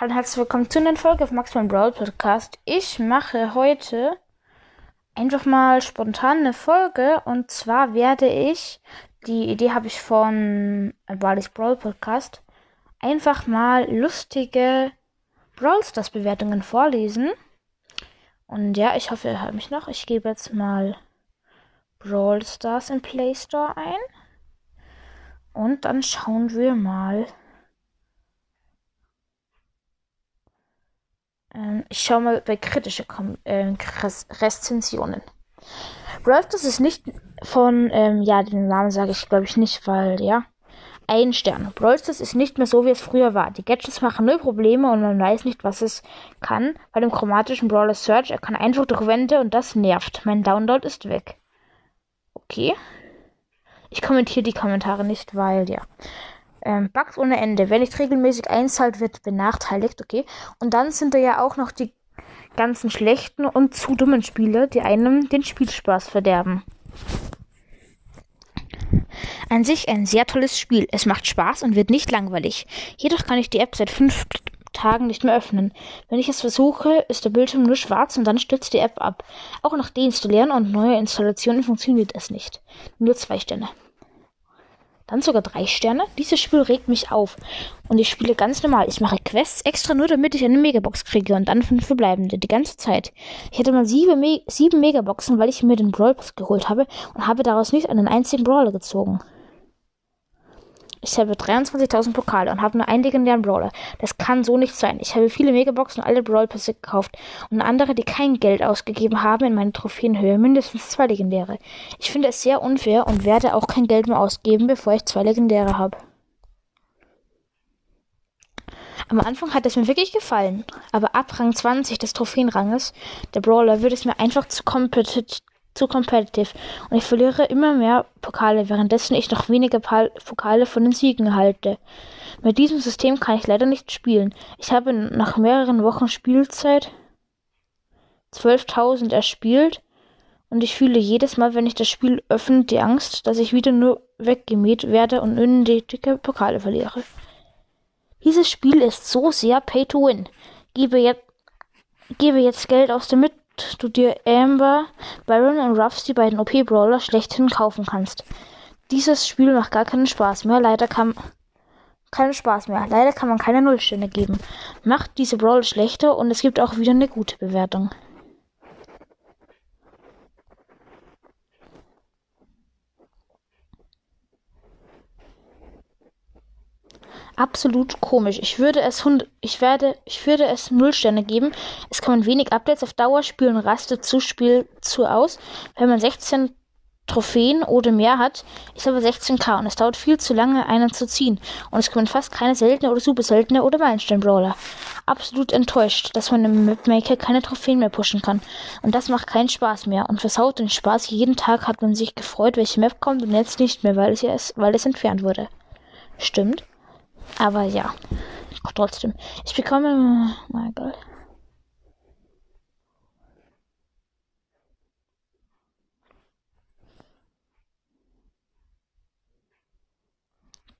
Hallo, herzlich willkommen zu einer Folge auf Max Brawl Podcast. Ich mache heute einfach mal spontan eine Folge und zwar werde ich, die Idee habe ich von Barley's Brawl Podcast, einfach mal lustige Brawl Stars Bewertungen vorlesen. Und ja, ich hoffe, ihr hört mich noch. Ich gebe jetzt mal Brawl Stars in Play Store ein. Und dann schauen wir mal. Ähm, ich schaue mal bei kritische Kom äh, Rezensionen. Brawl Stars ist nicht von, ähm, ja, den Namen sage ich glaube ich nicht, weil, ja. Ein Stern. Brawl ist nicht mehr so, wie es früher war. Die Gadgets machen null Probleme und man weiß nicht, was es kann. Bei dem chromatischen Brawler Search, er kann einfach durch Wände und das nervt. Mein Download ist weg. Okay. Ich kommentiere die Kommentare nicht, weil, ja. Ähm, Bugs ohne Ende. Wer nicht regelmäßig einzahlt, wird benachteiligt, okay. Und dann sind da ja auch noch die ganzen schlechten und zu dummen Spiele, die einem den Spielspaß verderben. An sich ein sehr tolles Spiel. Es macht Spaß und wird nicht langweilig. Jedoch kann ich die App seit fünf Tagen nicht mehr öffnen. Wenn ich es versuche, ist der Bildschirm nur schwarz und dann stürzt die App ab. Auch nach Deinstallieren und neuer Installationen funktioniert es nicht. Nur zwei Sterne. Dann sogar drei Sterne. Dieses Spiel regt mich auf. Und ich spiele ganz normal. Ich mache Quests extra nur, damit ich eine Megabox kriege und dann fünf verbleibende. Die ganze Zeit. Ich hatte mal sieben, Me sieben Megaboxen, weil ich mir den Brawl geholt habe und habe daraus nicht einen einzigen Brawler gezogen. Ich habe 23.000 Pokale und habe nur einen legendären Brawler. Das kann so nicht sein. Ich habe viele Megaboxen und alle Brawl Pässe gekauft und andere, die kein Geld ausgegeben haben, in meine Trophäenhöhe mindestens zwei legendäre. Ich finde es sehr unfair und werde auch kein Geld mehr ausgeben, bevor ich zwei legendäre habe. Am Anfang hat es mir wirklich gefallen, aber ab Rang 20 des Trophäenranges der Brawler wird es mir einfach zu competitive zu competitive und ich verliere immer mehr Pokale, währenddessen ich noch weniger Pokale von den Siegen erhalte. Mit diesem System kann ich leider nicht spielen. Ich habe nach mehreren Wochen Spielzeit 12.000 erspielt und ich fühle jedes Mal, wenn ich das Spiel öffne, die Angst, dass ich wieder nur weggemäht werde und unnötige Pokale verliere. Dieses Spiel ist so sehr Pay to Win. Gebe jetzt, gebe jetzt Geld aus, damit du dir Amber, Byron und Ruffs, die beiden OP-Brawler, schlechthin kaufen kannst. Dieses Spiel macht gar keinen Spaß mehr. Leider kann keinen Spaß mehr. Leider kann man keine Nullstände geben. Macht diese Brawler schlechter und es gibt auch wieder eine gute Bewertung. Absolut komisch. Ich würde es hund ich werde ich würde es null Sterne geben. Es kommen wenig Updates auf Dauer spielen rastet zu Spiel zu aus. Wenn man 16 Trophäen oder mehr hat, ist aber 16k und es dauert viel zu lange, einen zu ziehen. Und es kommen fast keine seltene oder super seltene oder Meilenstein-Brawler. Absolut enttäuscht, dass man im Mapmaker keine Trophäen mehr pushen kann. Und das macht keinen Spaß mehr und versaut den Spaß. Jeden Tag hat man sich gefreut, welche Map kommt und jetzt nicht mehr, weil es, weil es entfernt wurde. Stimmt. Aber ja, trotzdem. Ich bekomme. Mein Gott.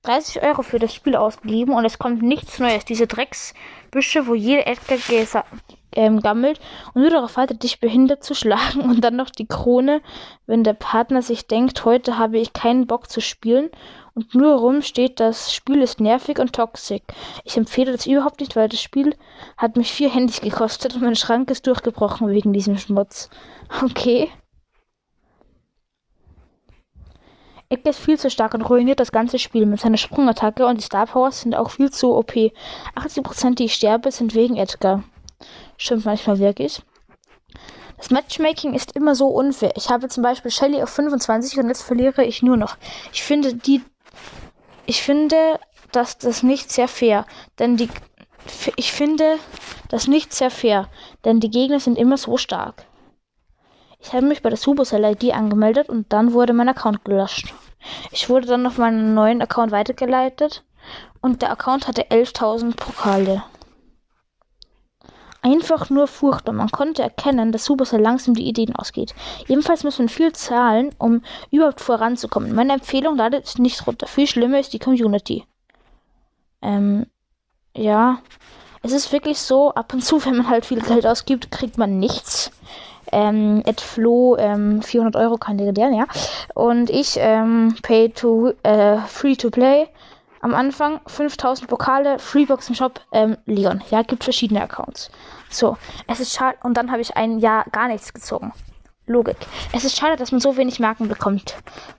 Dreißig Euro für das Spiel ausgegeben und es kommt nichts Neues. Diese Drecksbüsche, wo jeder Edgar ähm, gammelt und nur darauf wartet, dich behindert zu schlagen und dann noch die Krone, wenn der Partner sich denkt, heute habe ich keinen Bock zu spielen und nur rum steht, das Spiel ist nervig und toxisch. Ich empfehle das überhaupt nicht, weil das Spiel hat mich vier Handys gekostet und mein Schrank ist durchgebrochen wegen diesem Schmutz. Okay. Edgar ist viel zu stark und ruiniert das ganze Spiel mit seiner Sprungattacke und die Star Powers sind auch viel zu OP. 80% die ich sterbe sind wegen Edgar. Stimmt manchmal wirklich. Das Matchmaking ist immer so unfair. Ich habe zum Beispiel Shelly auf 25 und jetzt verliere ich nur noch. Ich finde die, ich finde, dass das nicht sehr fair, denn die, ich finde das nicht sehr fair, denn die Gegner sind immer so stark. Ich habe mich bei der Supercell ID angemeldet und dann wurde mein Account gelöscht. Ich wurde dann auf meinen neuen Account weitergeleitet und der Account hatte 11.000 Pokale einfach nur furchtbar. Man konnte erkennen, dass Supercell langsam die Ideen ausgeht. Jedenfalls muss man viel zahlen, um überhaupt voranzukommen. Meine Empfehlung ladet nicht runter. Viel schlimmer ist die Community. Ähm, ja. Es ist wirklich so, ab und zu, wenn man halt viel Geld ausgibt, kriegt man nichts. Ähm, Ed Flo, ähm, 400 Euro kann der, ja. Und ich, ähm, pay to, äh, free to play. Am Anfang 5000 Pokale, Freebox im Shop, ähm, Leon. Ja, gibt verschiedene Accounts. So, es ist schade. Und dann habe ich ein Jahr gar nichts gezogen. Logik. Es ist schade, dass man so wenig Marken bekommt.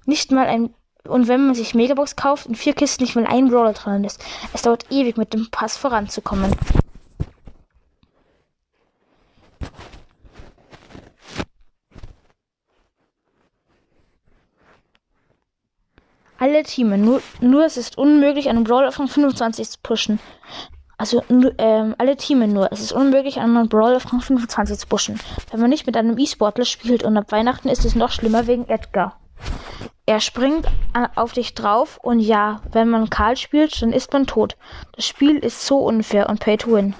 Nicht mal ein und wenn man sich Megabox kauft, in vier Kisten nicht mal ein Brawler drin ist. Es dauert ewig mit dem Pass voranzukommen. Alle Teams, nur, nur es ist unmöglich, einen Brawler von 25 zu pushen. Also ähm, alle Teams nur. Es ist unmöglich, einen Brawler von 25 zu pushen. Wenn man nicht mit einem E-Sportler spielt und ab Weihnachten ist es noch schlimmer wegen Edgar. Er springt auf dich drauf und ja, wenn man Karl spielt, dann ist man tot. Das Spiel ist so unfair und pay to win.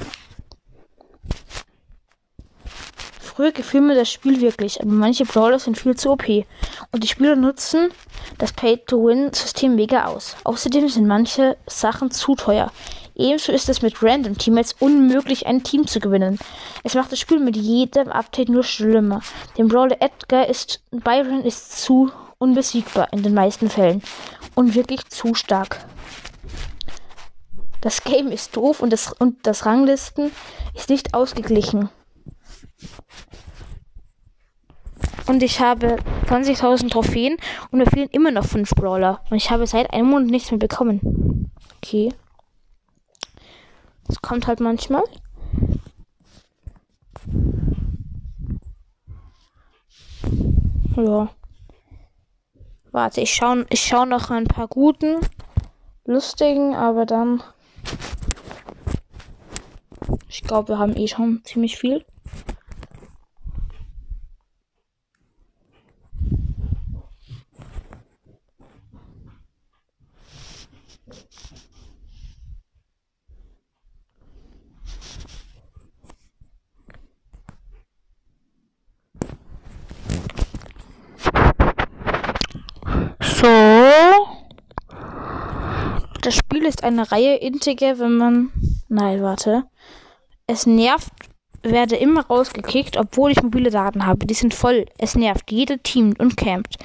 Früher gefiel mir das Spiel wirklich, aber manche Brawler sind viel zu OP. Und die Spieler nutzen das Pay-to-Win-System mega aus. Außerdem sind manche Sachen zu teuer. Ebenso ist es mit Random Teammates unmöglich, ein Team zu gewinnen. Es macht das Spiel mit jedem Update nur schlimmer. Der Brawler Edgar ist, Byron ist zu unbesiegbar in den meisten Fällen und wirklich zu stark. Das Game ist doof und das, und das Ranglisten ist nicht ausgeglichen. Und ich habe 20.000 Trophäen und mir fehlen immer noch 5 Brawler. Und ich habe seit einem Monat nichts mehr bekommen. Okay. Das kommt halt manchmal. Ja. Warte, ich schaue ich schau noch ein paar guten, lustigen, aber dann. Ich glaube, wir haben eh schon ziemlich viel. So. Das Spiel ist eine Reihe Integer, wenn man. Nein, warte. Es nervt, werde immer rausgekickt, obwohl ich mobile Daten habe. Die sind voll. Es nervt. Jeder teamt und campt.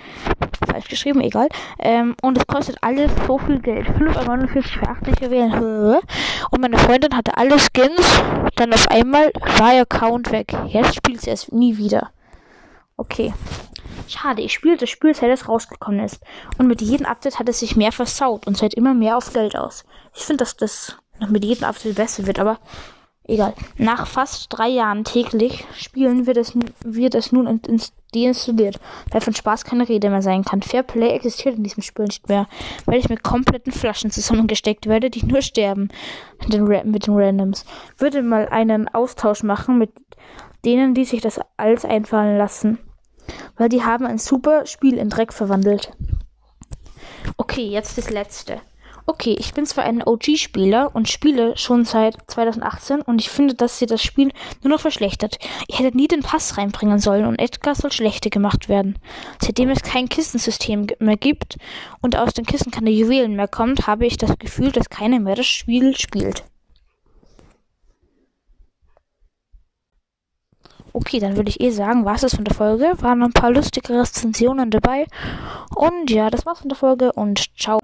Falsch geschrieben, egal. Ähm, und es kostet alles so viel Geld. 5,49 Euro für 80 wählen. Und meine Freundin hatte alle Skins. Dann auf einmal war ihr Account weg. Jetzt spielt sie es nie wieder. Okay. Schade, ich spiele das Spiel, seit es rausgekommen ist. Und mit jedem Update hat es sich mehr versaut und seit immer mehr auf Geld aus. Ich finde, dass das noch mit jedem Update besser wird, aber egal. Nach fast drei Jahren täglich spielen wird es, wird es nun deinstalliert, weil von Spaß keine Rede mehr sein kann. Fair Play existiert in diesem Spiel nicht mehr, weil ich mit kompletten Flaschen zusammengesteckt werde, die nur sterben mit den, mit den Randoms. Würde mal einen Austausch machen mit denen, die sich das alles einfallen lassen weil die haben ein super Spiel in Dreck verwandelt. Okay, jetzt das letzte. Okay, ich bin zwar ein OG-Spieler und spiele schon seit 2018 und ich finde, dass sie das Spiel nur noch verschlechtert. Ich hätte nie den Pass reinbringen sollen und Edgar soll schlechter gemacht werden. Seitdem es kein Kistensystem mehr gibt und aus den Kisten keine Juwelen mehr kommt, habe ich das Gefühl, dass keiner mehr das Spiel spielt. Okay, dann würde ich eh sagen, war es das von der Folge. Waren ein paar lustige Rezensionen dabei. Und ja, das war's von der Folge und ciao.